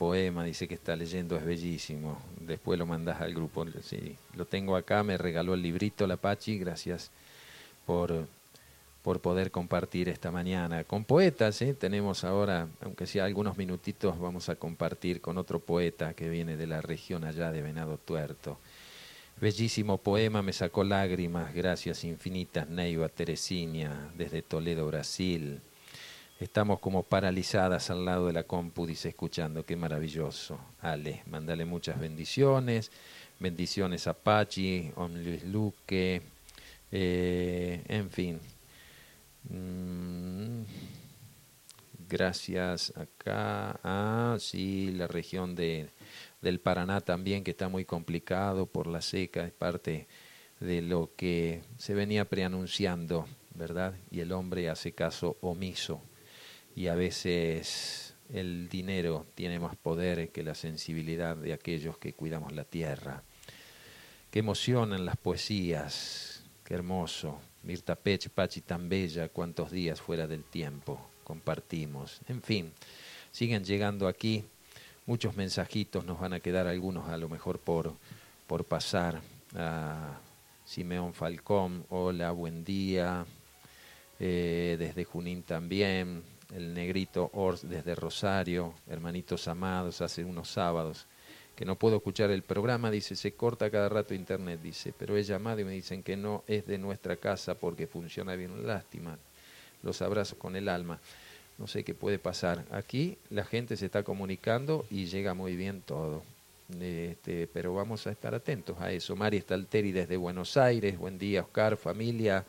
poema, dice que está leyendo, es bellísimo. Después lo mandás al grupo. Sí, lo tengo acá, me regaló el librito la Pachi, gracias por, por poder compartir esta mañana. Con poetas, ¿eh? tenemos ahora, aunque sea algunos minutitos, vamos a compartir con otro poeta que viene de la región allá de Venado Tuerto. Bellísimo poema, me sacó lágrimas, gracias infinitas, Neiva Teresina, desde Toledo, Brasil. Estamos como paralizadas al lado de la compu, dice escuchando, qué maravilloso. Ale, mándale muchas bendiciones, bendiciones a Pachi, Om Luis Luque, eh, en fin. Mm, gracias acá. Ah, sí, la región de del Paraná también, que está muy complicado por la seca, es parte de lo que se venía preanunciando, ¿verdad? Y el hombre hace caso omiso y a veces el dinero tiene más poder que la sensibilidad de aquellos que cuidamos la tierra. Qué emocionan las poesías, qué hermoso. Mirta Pech, Pachi tan bella, cuántos días fuera del tiempo compartimos. En fin, siguen llegando aquí muchos mensajitos, nos van a quedar algunos a lo mejor por, por pasar. A Simeón Falcón, hola, buen día. Eh, desde Junín también, el negrito Ors desde Rosario, hermanitos amados, hace unos sábados que no puedo escuchar el programa, dice, se corta cada rato internet, dice, pero he llamado y me dicen que no es de nuestra casa porque funciona bien, lástima, los abrazos con el alma no sé qué puede pasar. Aquí la gente se está comunicando y llega muy bien todo. Este, pero vamos a estar atentos a eso. Mari Stalteri desde Buenos Aires, buen día Oscar, familia.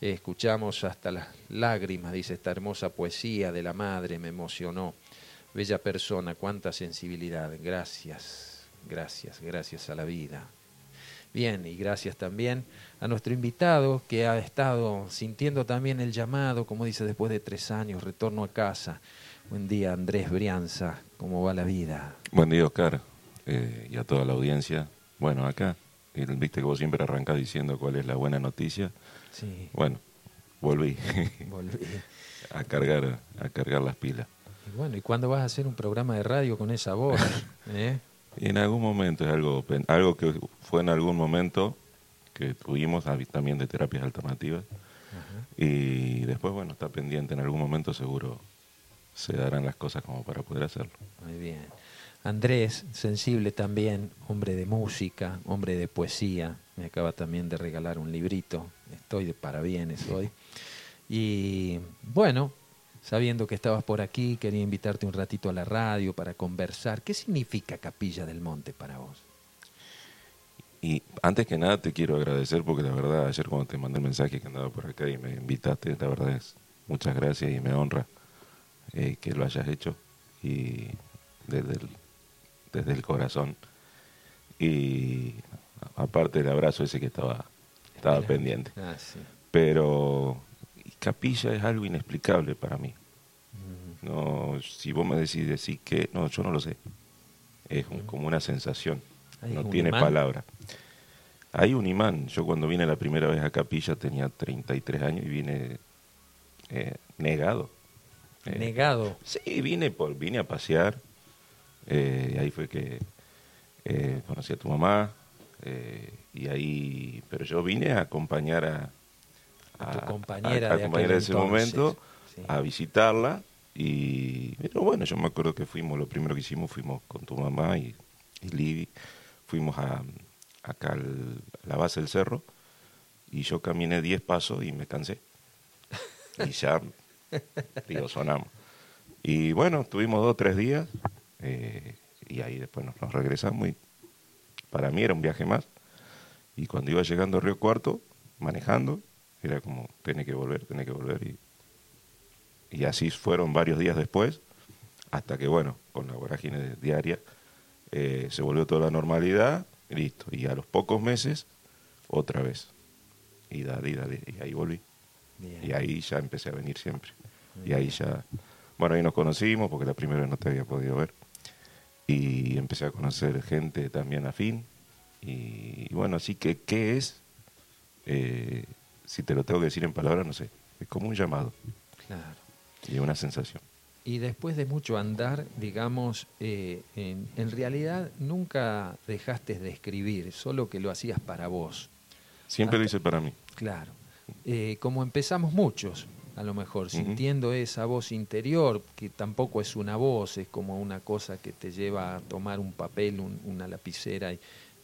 Escuchamos hasta las lágrimas, dice esta hermosa poesía de la madre, me emocionó. Bella persona, cuánta sensibilidad. Gracias, gracias, gracias a la vida. Bien, y gracias también a nuestro invitado que ha estado sintiendo también el llamado, como dice, después de tres años, retorno a casa. Buen día, Andrés Brianza, ¿cómo va la vida? Buen día, Oscar, eh, y a toda la audiencia. Bueno, acá, viste que vos siempre arrancás diciendo cuál es la buena noticia. Sí. Bueno, volví. volví. a, cargar, a cargar las pilas. Y bueno, ¿y cuándo vas a hacer un programa de radio con esa voz? ¿Eh? Y en algún momento es algo, algo que fue en algún momento que tuvimos también de terapias alternativas. Y después, bueno, está pendiente, en algún momento seguro se darán las cosas como para poder hacerlo. Muy bien. Andrés, sensible también, hombre de música, hombre de poesía, me acaba también de regalar un librito, estoy de parabienes hoy. Y bueno, sabiendo que estabas por aquí, quería invitarte un ratito a la radio para conversar. ¿Qué significa Capilla del Monte para vos? Y antes que nada te quiero agradecer porque la verdad ayer cuando te mandé el mensaje que andaba por acá y me invitaste, la verdad es muchas gracias y me honra eh, que lo hayas hecho y desde el, desde el corazón. Y aparte del abrazo ese que estaba, estaba pendiente. Ah, Pero capilla es algo inexplicable para mí. No, si vos me decís decir que, no, yo no lo sé. Es como una sensación, no tiene palabra. Hay un imán. Yo cuando vine la primera vez a Capilla tenía 33 años y vine eh, negado. Eh, negado. Sí, vine por, vine a pasear. Eh, ahí fue que conocí a tu mamá. Y ahí, pero yo vine a acompañar a, a, tu compañera, de, ese momento, a visitarla. Y pero bueno, yo me acuerdo que fuimos, lo primero que hicimos fuimos con tu mamá y, y Libby, fuimos a, acá a la base del cerro y yo caminé 10 pasos y me cansé. Y ya, digo, sonamos. Y bueno, tuvimos dos o tres días eh, y ahí después nos, nos, regresamos y para mí era un viaje más. Y cuando iba llegando a Río Cuarto, manejando, era como, tiene que volver, tiene que volver. Y, y así fueron varios días después, hasta que, bueno, con la vorágine diaria, eh, se volvió toda la normalidad, y listo. Y a los pocos meses, otra vez. Y dale, y dale, y ahí volví. Y ahí ya empecé a venir siempre. Y ahí ya, bueno, ahí nos conocimos, porque la primera vez no te había podido ver. Y empecé a conocer gente también afín. Y, y bueno, así que, ¿qué es? Eh, si te lo tengo que decir en palabras, no sé, es como un llamado. Claro. Y una sensación. y después de mucho andar, digamos, eh, en, en, realidad nunca dejaste de escribir, solo que lo hacías para vos. Siempre lo hice para mí. Claro. Eh, como empezamos muchos, a lo mejor, sintiendo esa voz interior, que tampoco es una voz, es como una cosa que te lleva a tomar un papel, una lapicera y,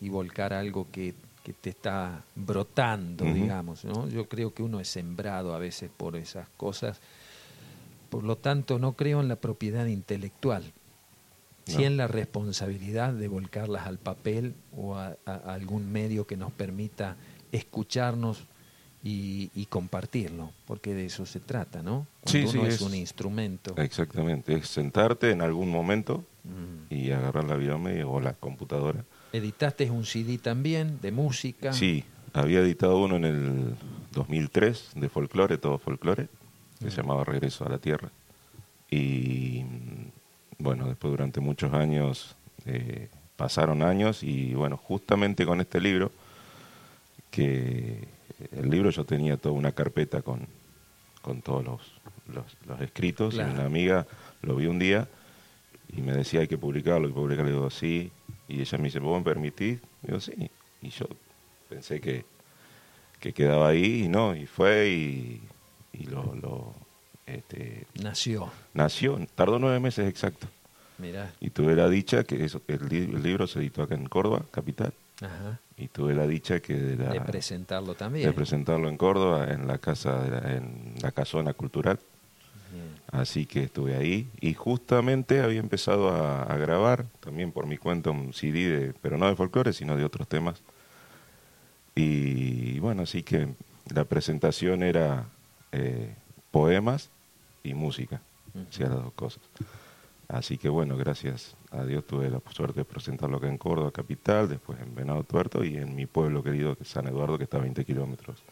volcar algo que, te está brotando, digamos. ¿no? Yo creo que uno es sembrado a veces por esas cosas por lo tanto, no creo en la propiedad intelectual, sí en la responsabilidad de volcarlas al papel o a, algún medio que nos permita escucharnos y, compartirlo, porque de eso se trata, ¿no? Cuando sí, uno es, un instrumento. Exactamente, es sentarte en algún momento mm. y agarrar la medio o la computadora. ¿Editaste un CD también de música? Sí, había editado uno en el 2003 de folclore, todo folclore que se llamaba Regreso a la Tierra. Y bueno, después durante muchos años, eh, pasaron años y bueno, justamente con este libro, que el libro yo tenía toda una carpeta con, con todos los, los, escritos y una amiga lo vi un día y me decía hay que publicarlo, hay que publicarlo, y digo sí, y ella me dice, ¿vos me permitís? Y digo sí, y yo pensé que, que quedaba ahí y no, y fue y y lo, lo este, nació. Nació, tardó nueve meses exacto. Mira. Y tuve la dicha que eso, el, libro se editó acá en Córdoba, capital. Ajá. Y tuve la dicha que de, de presentarlo también. De presentarlo en Córdoba, en la casa, de la, en la casona cultural. Así que estuve ahí y justamente había empezado a, grabar, también por mi cuenta, un CD, de, pero no de folclore, sino de otros temas. Y bueno, así que la presentación era eh, poemas y música, uh las dos cosas. Así que bueno, gracias a Dios tuve la suerte de presentarlo acá en Córdoba, capital, después en Venado Tuerto y en mi pueblo querido, que es San Eduardo, que está a 20 kilómetros.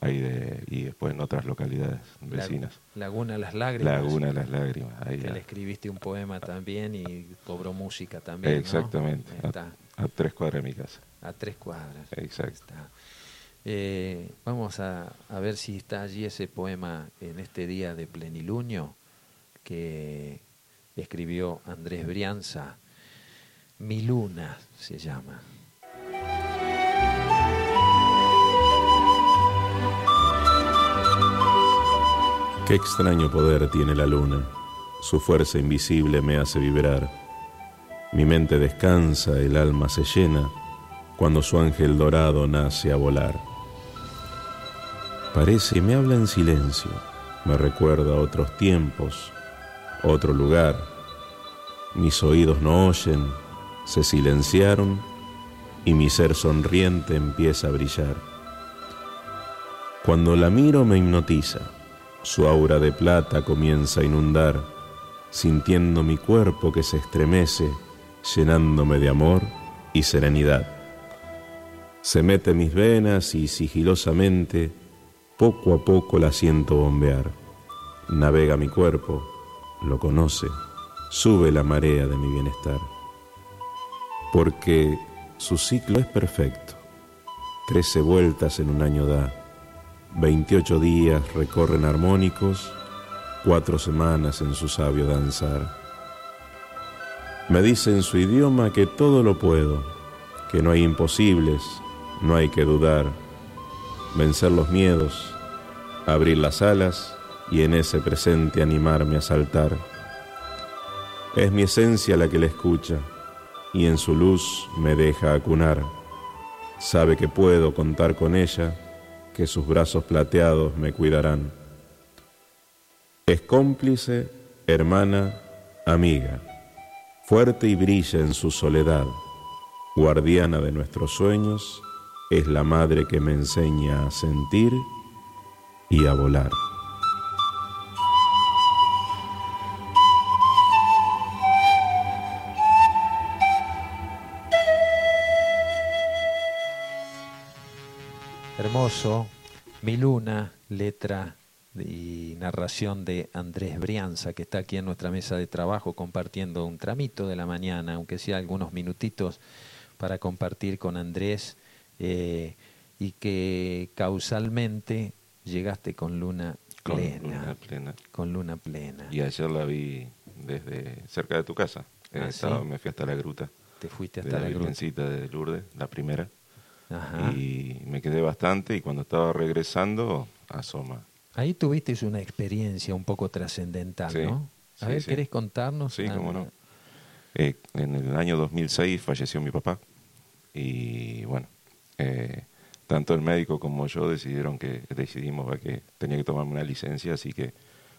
Ahí. de, y después en otras localidades vecinas. Laguna Las Lágrimas. Laguna Las Lágrimas. Ahí que le escribiste un poema también y cobró música también. Exactamente. A, tres cuadras de mi casa. A tres cuadras. Exacto. Eh, vamos a, ver si está allí ese poema en este día de plenilunio que escribió Andrés Brianza. Mi luna se llama. Qué extraño poder tiene la luna. Su fuerza invisible me hace vibrar. Mi mente descansa, el alma se llena cuando su ángel dorado nace a volar. Parece, me habla en silencio, me recuerda otros tiempos, otro lugar. Mis oídos no oyen, se silenciaron y mi ser sonriente empieza a brillar. Cuando la miro me hipnotiza, su aura de plata comienza a inundar, sintiendo mi cuerpo que se estremece, llenándome de amor y serenidad. Se mete mis venas y sigilosamente poco a poco la siento bombear. Navega mi cuerpo, lo conoce, sube la marea de mi bienestar. Porque su ciclo es perfecto. Trece vueltas en un año da. Veintiocho días recorren armónicos, cuatro semanas en su sabio danzar. Me dice en su idioma que todo lo puedo, que no hay imposibles, no hay que dudar vencer los miedos, abrir las alas y en ese presente animarme a saltar. Es mi esencia la que le escucha y en su luz me deja acunar. Sabe que puedo contar con ella, que sus brazos plateados me cuidarán. Es cómplice, hermana, amiga, fuerte y brilla en su soledad, guardiana de nuestros sueños es la madre que me enseña a sentir y a volar. Mi Luna, letra y narración de Andrés Brianza, que está aquí en nuestra mesa de trabajo compartiendo un tramito de la mañana, aunque sea algunos minutitos para compartir con Andrés eh, y que causalmente llegaste con Luna plena. Con luna plena. Con luna plena. Y ayer la vi desde cerca de tu casa. Ah, Estaba- ¿sí? Me fui hasta la gruta Te fuiste de hasta la la gruta. De Lourdes, la primera. Ajá. Y me quedé bastante y cuando estaba regresando, asoma. Ahí tuviste una experiencia un poco trascendental, Sí, ¿no? A sí, ver, sí. ¿querés contarnos? Sí, Ah, cómo no. Eh, en el año 2006 falleció mi papá y bueno, eh, tanto el médico como yo decidieron que decidimos que tenía que tomarme una licencia, así que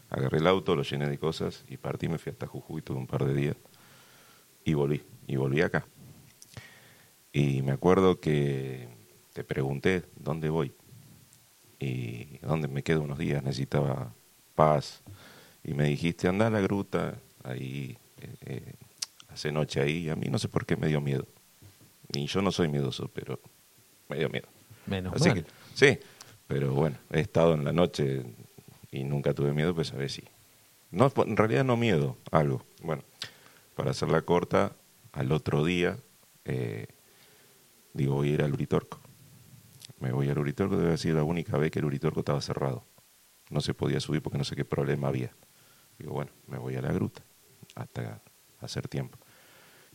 agarré el auto, lo llené de cosas y partí, me fui hasta Jujuy, tuve un par de días y volví, y volví acá. Y me acuerdo que te pregunté dónde voy y dónde me quedo unos días, necesitaba paz. Y me dijiste, anda a la gruta, ahí, eh, eh, hace noche ahí, y a mí no sé por qué me dio miedo. Y yo no soy miedoso, pero me dio miedo. Menos Así mal. que, sí, pero bueno, he estado en la noche y nunca tuve miedo, pues a ver si. No, en realidad no miedo, algo. Bueno, para hacerla corta, al otro día, eh, digo, voy a ir al Uritorco. Me voy al Uritorco, debe haber la única vez que el Uritorco estaba cerrado. No se podía subir porque no sé qué problema había. Digo, bueno, me voy a la gruta hasta hacer tiempo.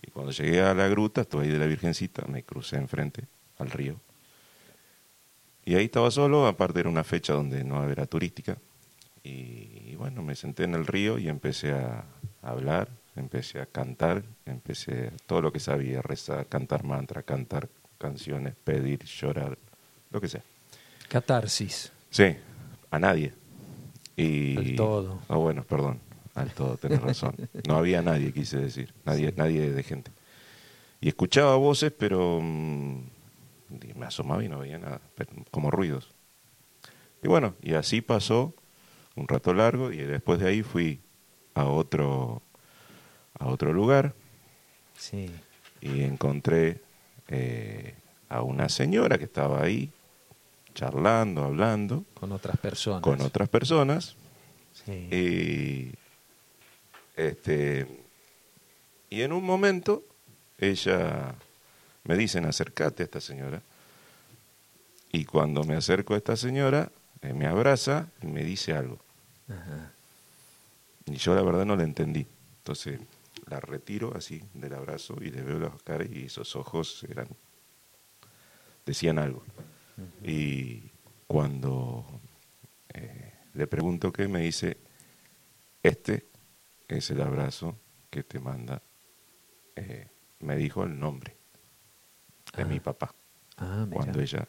Y cuando llegué a la gruta, estuve ahí de la Virgencita, me crucé enfrente al río. Y ahí estaba solo, aparte era una fecha donde no era turística. Y, bueno, me senté en el río y empecé a hablar, empecé a cantar, empecé todo lo que sabía, rezar, cantar mantra, cantar canciones, pedir, llorar, lo que sea. Catarsis. Sí, a nadie. Y, Al todo. Ah, bueno, perdón, al todo, tenés razón. No había nadie, quise decir, nadie, nadie de gente. Y escuchaba voces, pero mm, me asomaba y no veía nada, pero como ruidos. Y bueno, y así pasó un rato largo y después de ahí fui a otro, a otro lugar Sí. y encontré eh, a una señora que estaba ahí charlando, hablando Con otras personas. con otras personas Sí. y este y en un momento ella me dicen acércate a esta señora y cuando me acerco a esta señora eh, me abraza y me dice algo Ajá. y yo la verdad no la entendí entonces la retiro así del abrazo y le veo las caras y esos ojos eran decían algo y cuando eh, le pregunto qué, me dice, este es el abrazo que te manda, eh, me dijo el nombre de Ah. mi papá, Ah, cuando ella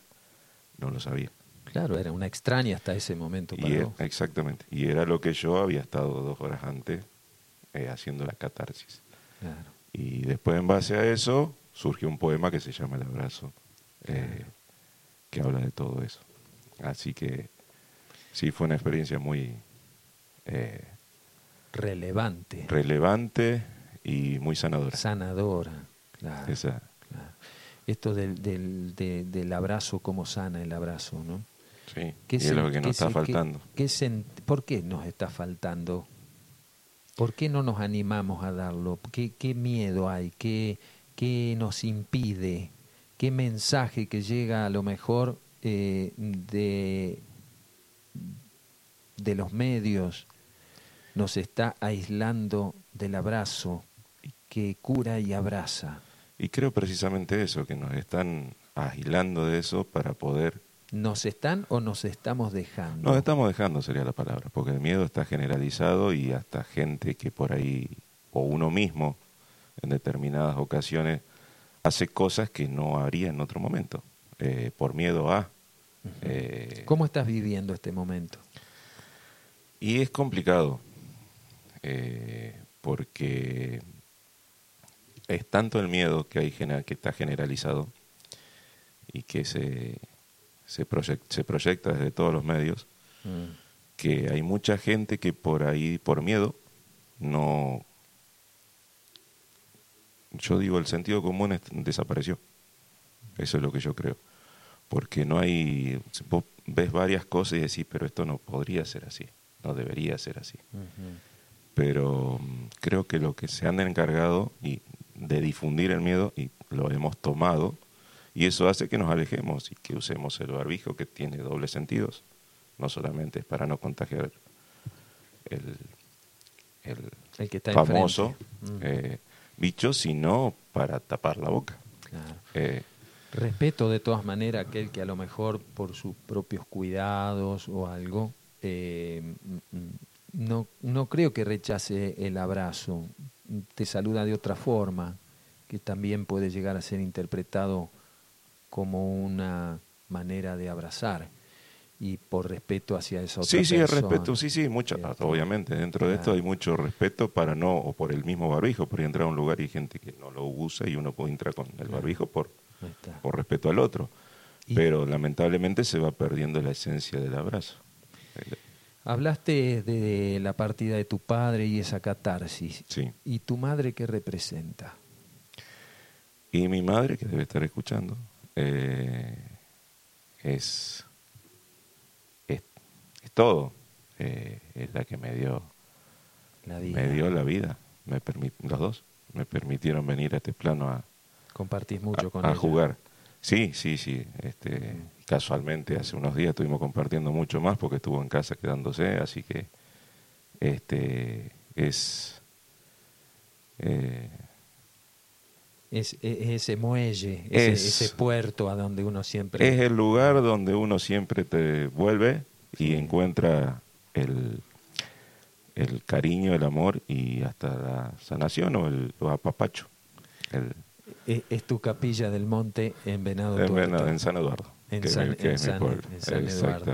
no lo sabía. Claro, era una extraña hasta ese momento Y para e- exactamente, y era lo que yo había estado dos horas antes eh, haciendo la catarsis. Claro. Y después en base a eso surgió un poema que se llama El abrazo, eh, que habla de todo eso. Así que sí, fue una experiencia muy eh, Relevante. relevante y muy sanadora. sanadora. Claro, Esa, claro. Esto del, del, de- del abrazo, cómo sana el abrazo, ¿no? sí, ¿Qué y es lo que nos está qué- faltando. qué ¿Por qué nos está faltando? ¿Por qué no nos animamos a darlo? ¿Qué, qué miedo hay? ¿Qué, ¿Qué nos impide? ¿Qué mensaje que llega a lo mejor eh, de, de los medios nos está aislando del abrazo que cura y abraza? Y creo precisamente eso, que nos están aislando de eso para poder... ¿Nos están o nos estamos dejando? Nos estamos dejando, sería la palabra, porque el miedo está generalizado y hasta gente que por ahí, o uno mismo, en determinadas ocasiones, hace cosas que no haría en otro momento, eh, por miedo a... eh, ¿Cómo estás viviendo este momento? Y es complicado, eh, porque es tanto el miedo que, hay, que está generalizado y que se, se, proyec- se proyecta desde todos los medios, Mm. que hay mucha gente que por ahí, por miedo, no... Yo digo, el sentido común es- desapareció. Eso es lo que yo creo. Porque no hay... Vos ves varias cosas y decís, pero esto no podría ser así, no debería ser así. Pero mm, creo que lo que se han encargado y de difundir el miedo y lo hemos tomado y eso hace que nos alejemos y que usemos el barbijo que tiene dobles sentidos. no solamente es para no contagiar el, el, que está famoso mm. eh, bicho, sino para tapar la boca. Eh, Respeto de todas maneras aquel que a lo mejor por sus propios cuidados o algo, eh, no, no creo que rechace el abrazo, te saluda de otra forma, que también puede llegar a ser interpretado como una manera de abrazar y por respeto hacia esa otra sí, sí, el respeto, sí, sí, mucho, obviamente, dentro de esto hay mucho respeto para no, o por el mismo barbijo, por entrar a un lugar y hay gente que no lo usa y uno puede entrar con el barbijo por, por respeto al otro. Pero lamentablemente se va perdiendo la esencia del abrazo. Hablaste de la partida de tu padre y esa catarsis. Sí. ¿Y tu madre qué representa? Y mi madre, que debe estar escuchando, eh, es todo. Eh, es la que me dio la vida. Me dio la vida. Me los dos me permitieron venir a este plano a mucho con a jugar. Sí, sí, sí. Este, casualmente hace unos días estuvimos compartiendo mucho más porque estuvo en casa quedándose, así que este es eh, es, ese muelle, ese, ese, puerto a donde uno siempre... Es el lugar donde uno siempre te vuelve y encuentra el, el cariño, el amor y hasta la sanación o el apapacho. El, es, tu capilla del monte en Venado en, San Eduardo. En, San, Eduardo.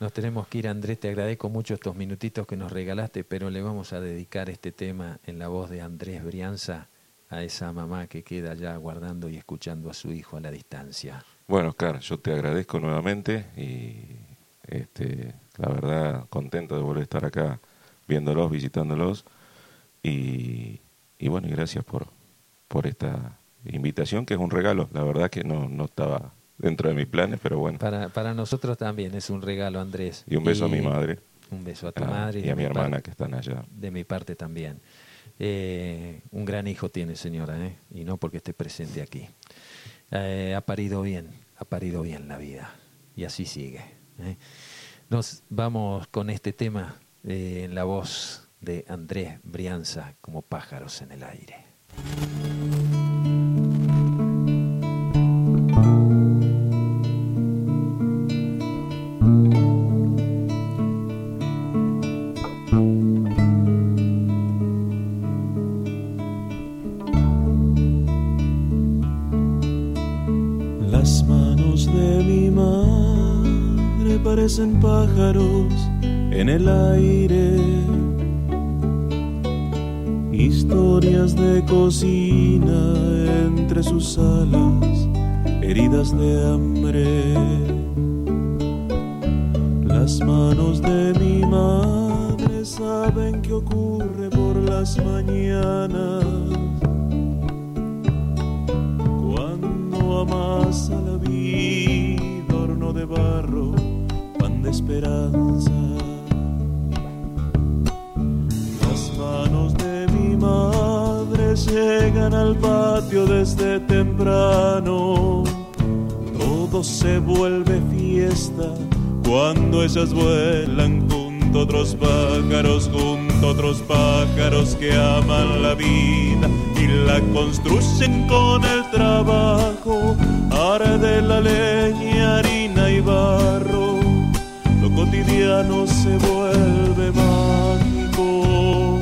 Nos tenemos que ir, Andrés. Te agradezco mucho estos minutitos que nos regalaste, pero le vamos a dedicar este tema en la voz de Andrés Brianza a esa mamá que queda allá guardando y escuchando a su hijo a la distancia. Bueno, claro, yo te agradezco nuevamente y este, la verdad, contento de volver a estar acá viéndolos, visitándolos. Y, y bueno, y gracias por, por esta invitación, que es un regalo. La verdad que no, no estaba dentro de mis planes, pero bueno. Para, para nosotros también es un regalo, Andrés. Y un beso a mi madre. Un beso a tu madre. Y, a mi hermana que están allá. De mi parte también. Eh, un gran hijo tiene, señora, ¿eh? y no porque esté presente aquí. Eh, ha parido bien, ha parido bien la vida. Y así sigue. Nos vamos con este tema en la voz de Andrés Brianza como pájaros en el aire. Parecen pájaros en el aire. Historias de cocina entre sus alas, heridas de hambre. Las manos de mi madre saben qué ocurre por las mañanas. Esperanza. Las manos de mi madre llegan al patio desde temprano. Todo se vuelve fiesta cuando ellas vuelan junto a otros pájaros, junto a otros pájaros que aman la vida y la construyen con el trabajo. Arde la leña, harina y barro cotidiano se vuelve mágico,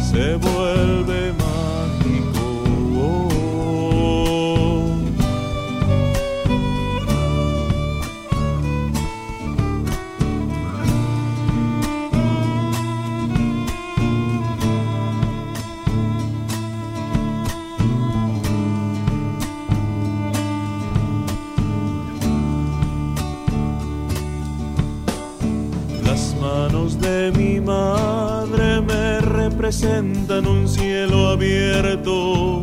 se vuelve mágico. Presentan un cielo abierto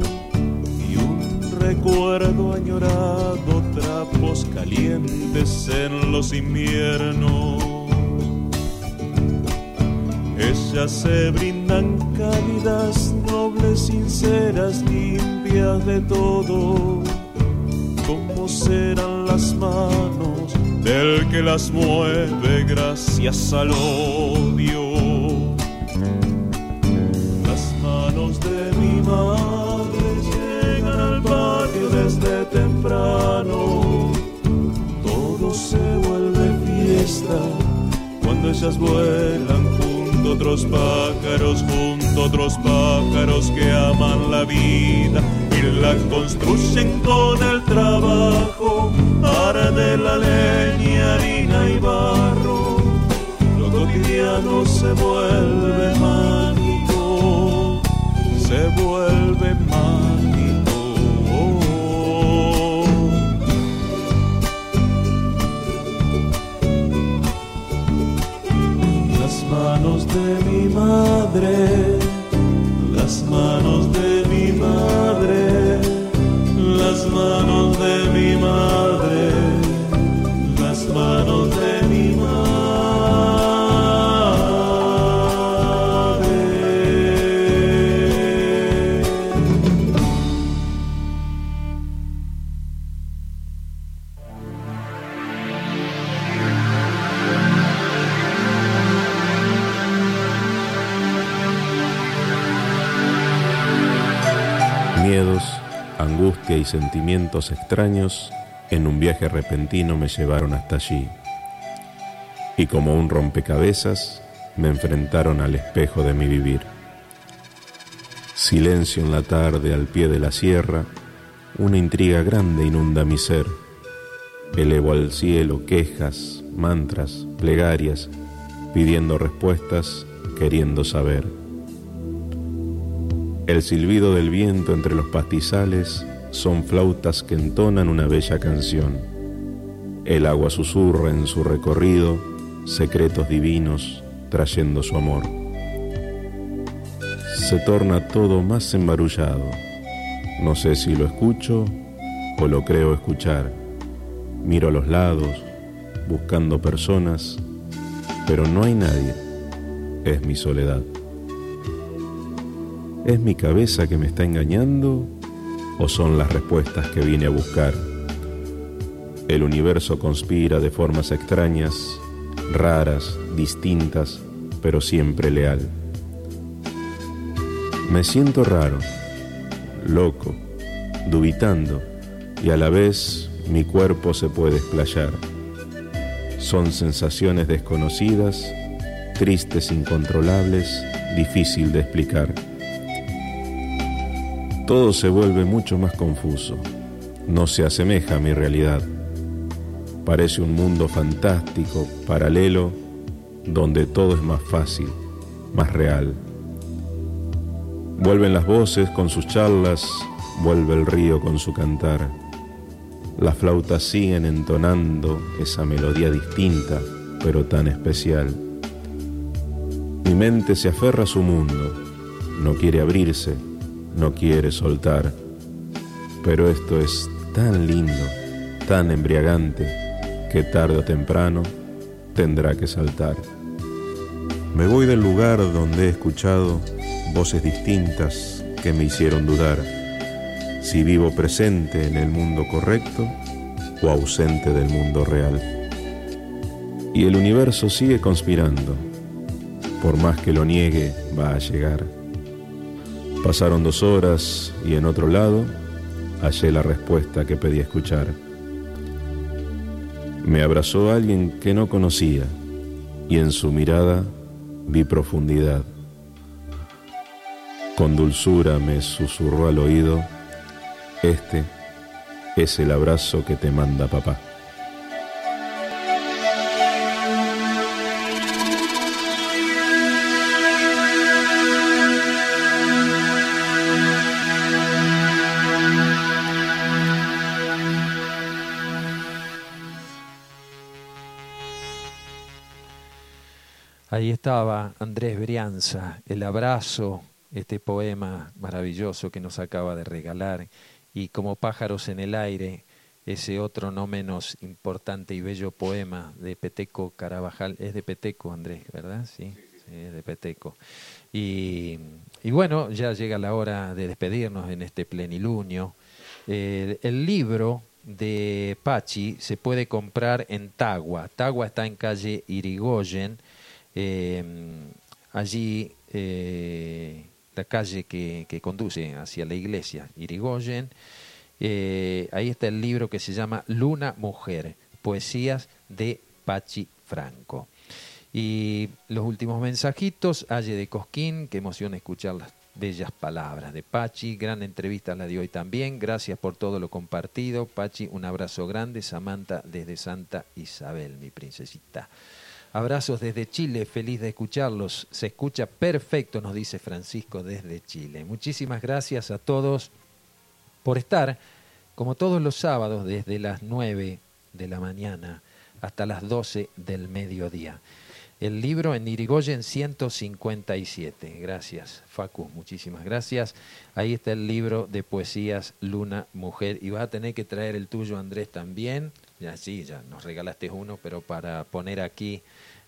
y un recuerdo añorado, trapos calientes en los inviernos. Ellas se brindan cálidas, nobles, sinceras, limpias de todo, cómo serán las manos del que las mueve gracias al odio. Madre llegan al patio desde temprano. Todo se vuelve fiesta cuando ellas vuelan junto a otros pájaros, junto otros pájaros que aman la vida la construyen con el trabajo, de la leña, harina y barro. Lo cotidiano se vuelve mágico, se vuelve mágico. Las manos de mi madre, las manos extraños en un viaje repentino me llevaron hasta allí. Y como un rompecabezas, me enfrentaron al espejo de mi vivir. Silencio en la tarde al pie de la sierra, una intriga grande inunda mi ser. Elevo al cielo quejas, mantras, plegarias, pidiendo respuestas, queriendo saber. El silbido del viento entre los pastizales son flautas que entonan una bella canción. El agua susurra en su recorrido secretos divinos trayendo su amor. Se torna todo más embarullado. No sé si lo escucho o lo creo escuchar. Miro a los lados, buscando personas, pero no hay nadie. Es mi soledad. ¿Es mi cabeza que me está engañando o son las respuestas que vine a buscar? El universo conspira de formas extrañas, raras, distintas, pero siempre leal. Me siento raro, loco, dubitando y a la vez mi cuerpo se puede explayar. Son sensaciones desconocidas, tristes, incontrolables, difícil de explicar todo se vuelve mucho más confuso. No se asemeja a mi realidad. Parece un mundo fantástico, paralelo, donde todo es más fácil, más real. Vuelven las voces con sus charlas, vuelve el río con su cantar. Las flautas siguen entonando esa melodía distinta, pero tan especial. Mi mente se aferra a su mundo, no quiere abrirse no quiere soltar. Pero esto es tan lindo, tan embriagante, que tarde o temprano tendrá que saltar. Me voy del lugar donde he escuchado voces distintas que me hicieron dudar si vivo presente en el mundo correcto o ausente del mundo real. Y el universo sigue conspirando. Por más que lo niegue, va a llegar. Pasaron dos horas y en otro lado hallé la respuesta que pedí escuchar. Me abrazó alguien que no conocía y en su mirada vi profundidad. Con dulzura me susurró al oído, este es el abrazo que te manda papá. Estaba Andrés Brianza, El abrazo, este poema maravilloso que nos acaba de regalar, y como pájaros en el aire, ese otro no menos importante y bello poema de Peteco Carabajal. Es de Peteco, Andrés, ¿verdad? Sí, es de Peteco. Y, bueno, ya llega la hora de despedirnos en este plenilunio. Eh, el libro de Pachi se puede comprar en Tagua. Tagua está en calle Irigoyen. Eh, allí eh, la calle que, conduce hacia la iglesia, Irigoyen. Eh, ahí está el libro que se llama Luna Mujer, poesías de Pachi Franco. Y los últimos mensajitos, Aye de Cosquín, qué emoción escuchar las bellas palabras de Pachi, gran entrevista la de hoy también, gracias por todo lo compartido, Pachi, un abrazo grande, Samantha desde Santa Isabel, mi princesita. Abrazos desde Chile, feliz de escucharlos. Se escucha perfecto, nos dice Francisco desde Chile. Muchísimas gracias a todos por estar, como todos los sábados, desde las 9 de la mañana hasta las 12 del mediodía. El libro en Irigoyen 157. Gracias, Facu, muchísimas gracias. Ahí está el libro de poesías Luna Mujer. Y vas a tener que traer el tuyo, Andrés, también. Ya sí, ya nos regalaste uno, pero para poner aquí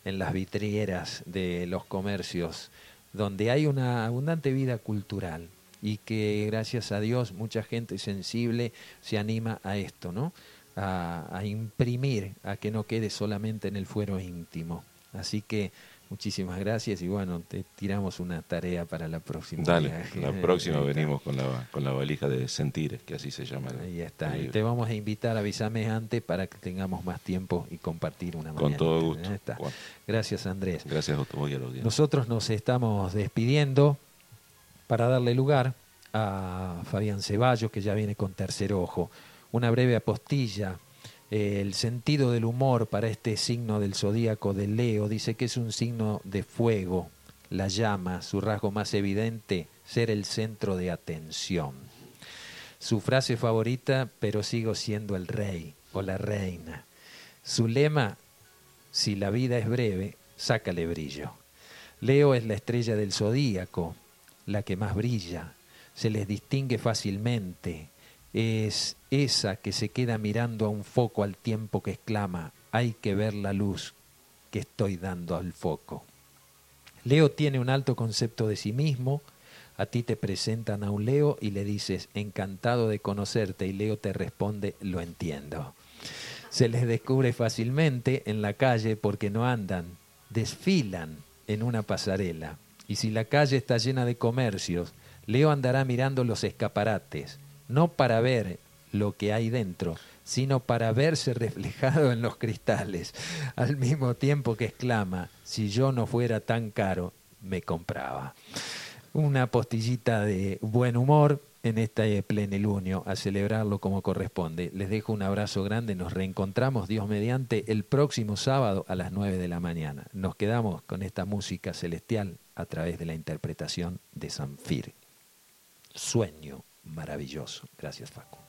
en las vitrieras de los comercios, donde hay una abundante vida cultural y que gracias a Dios mucha gente sensible se anima a esto, ¿no? A, a imprimir, a que no quede solamente en el fuero íntimo. Así que Muchísimas gracias y bueno, te tiramos una tarea para la próxima. Dale, la próxima venimos con la, con la valija de sentires, que así se llama. Ahí está, y te vamos a invitar, avísame antes para que tengamos más tiempo y compartir una Con todo gusto. Gracias Andrés. Gracias a y a Nosotros nos estamos despidiendo para darle lugar a Fabián Ceballos, que ya viene con tercer ojo. Una breve apostilla el sentido del humor para este signo del zodíaco de Leo. Dice que es un signo de fuego, la llama, su rasgo más evidente, ser el centro de atención. Su frase favorita, pero sigo siendo el rey o la reina. Su lema, si la vida es breve, sácale brillo. Leo es la estrella del zodíaco, la que más brilla, se les distingue fácilmente, es esa que se queda mirando a un foco al tiempo que exclama, hay que ver la luz que estoy dando al foco. Leo tiene un alto concepto de sí mismo, a ti te presentan a un Leo y le dices, encantado de conocerte, y Leo te responde, lo entiendo. Se les descubre fácilmente en la calle porque no andan, desfilan en una pasarela. Y si la calle está llena de comercios, Leo andará mirando los escaparates, no para ver lo que hay dentro, sino para verse reflejado en los cristales, al mismo tiempo que exclama, si yo no fuera tan caro, me compraba. Una postillita de buen humor en este plenilunio, a celebrarlo como corresponde. Les dejo un abrazo grande, nos reencontramos, Dios mediante, el próximo sábado a las 9 de la mañana. Nos quedamos con esta música celestial a través de la interpretación de Sanfir. Sueño maravilloso. Gracias, Facu.